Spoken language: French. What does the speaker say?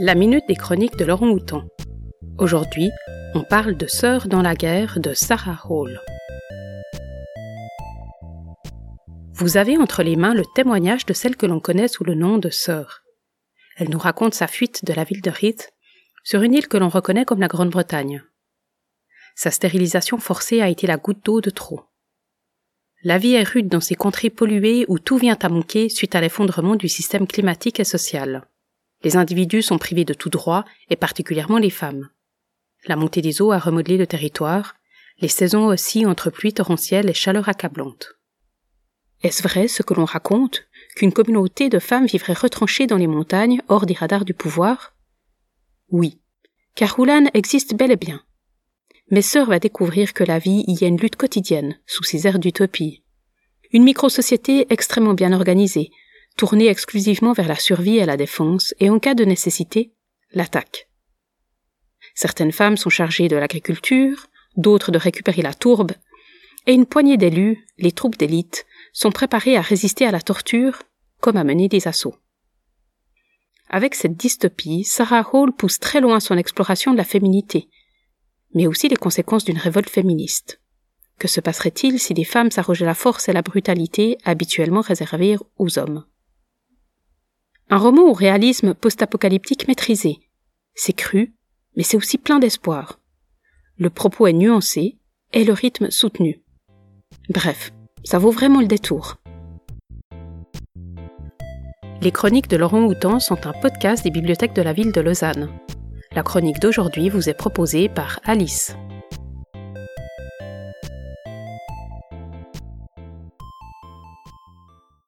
La minute des chroniques de Laurent Houton. Aujourd'hui, on parle de Sœurs dans la guerre de Sarah Hall. Vous avez entre les mains le témoignage de celle que l'on connaît sous le nom de Sœur. Elle nous raconte sa fuite de la ville de Rith sur une île que l'on reconnaît comme la Grande-Bretagne. Sa stérilisation forcée a été la goutte d'eau de trop. La vie est rude dans ces contrées polluées où tout vient à manquer suite à l'effondrement du système climatique et social. Les individus sont privés de tout droit, et particulièrement les femmes. La montée des eaux a remodelé le territoire, les saisons aussi entre pluie torrentielle et chaleur accablante. Est-ce vrai ce que l'on raconte, qu'une communauté de femmes vivrait retranchée dans les montagnes, hors des radars du pouvoir? Oui, car Roulan existe bel et bien. Mes sœurs va découvrir que la vie y a une lutte quotidienne, sous ces airs d'utopie. Une micro-société extrêmement bien organisée, tournée exclusivement vers la survie et la défense, et en cas de nécessité, l'attaque. Certaines femmes sont chargées de l'agriculture, d'autres de récupérer la tourbe, et une poignée d'élus, les troupes d'élite, sont préparées à résister à la torture comme à mener des assauts. Avec cette dystopie, Sarah Hall pousse très loin son exploration de la féminité, mais aussi les conséquences d'une révolte féministe. Que se passerait-il si les femmes s'arrogeaient la force et la brutalité habituellement réservées aux hommes? Un roman au réalisme post-apocalyptique maîtrisé. C'est cru, mais c'est aussi plein d'espoir. Le propos est nuancé et le rythme soutenu. Bref, ça vaut vraiment le détour. Les chroniques de Laurent Houtan sont un podcast des bibliothèques de la ville de Lausanne. La chronique d'aujourd'hui vous est proposée par Alice.